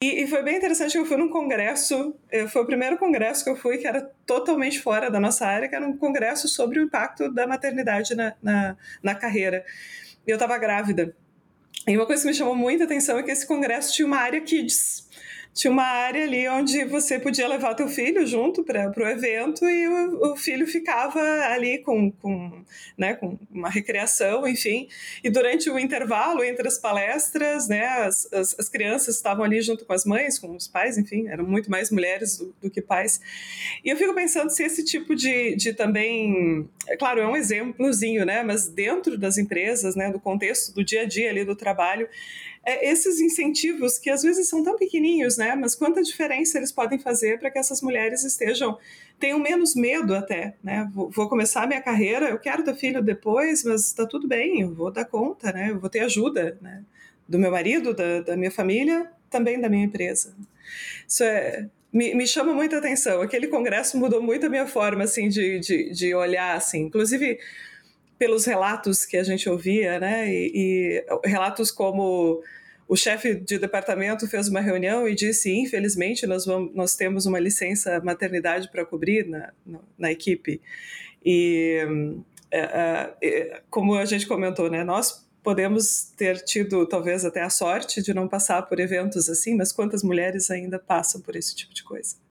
E, e, foi bem interessante que eu fui num congresso, eh, foi o primeiro congresso que eu fui que era totalmente fora da nossa área, que era um congresso sobre o impacto da maternidade na, na, na carreira. E eu estava grávida. E uma coisa que me chamou muita atenção é que esse congresso tinha uma área kids tinha uma área ali onde você podia levar teu filho junto para o evento e o, o, filho ficava ali com, com, né, com uma recreação, enfim. E durante o intervalo entre as palestras, né, as, as, as, crianças estavam ali junto com as mães, com os pais, enfim, eram muito mais mulheres do, do que pais. E eu fico pensando se esse tipo de, de também, é claro, é um exemplozinho, né, mas dentro das empresas, né, do contexto do dia a dia ali do trabalho, é, esses incentivos que às vezes são tão pequenininhos, né? Mas quanta diferença eles podem fazer para que essas mulheres estejam tenham menos medo até, né? Vou, vou começar minha carreira, eu quero ter filho depois, mas está tudo bem, eu vou dar conta, né? Eu vou ter ajuda, né? Do meu marido, da, da minha família, também da minha empresa. Isso é, me, me, chama muita atenção. Aquele congresso mudou muito a minha forma assim de, de, de olhar, assim. Inclusive pelos relatos que a gente ouvia, né? E, e relatos como o chefe de departamento fez uma reunião e disse: infelizmente, nós, vamos, nós temos uma licença maternidade para cobrir na, na, equipe. E, é, é, como a gente comentou, né, nós podemos ter tido talvez até a sorte de não passar por eventos assim, mas quantas mulheres ainda passam por esse tipo de coisa?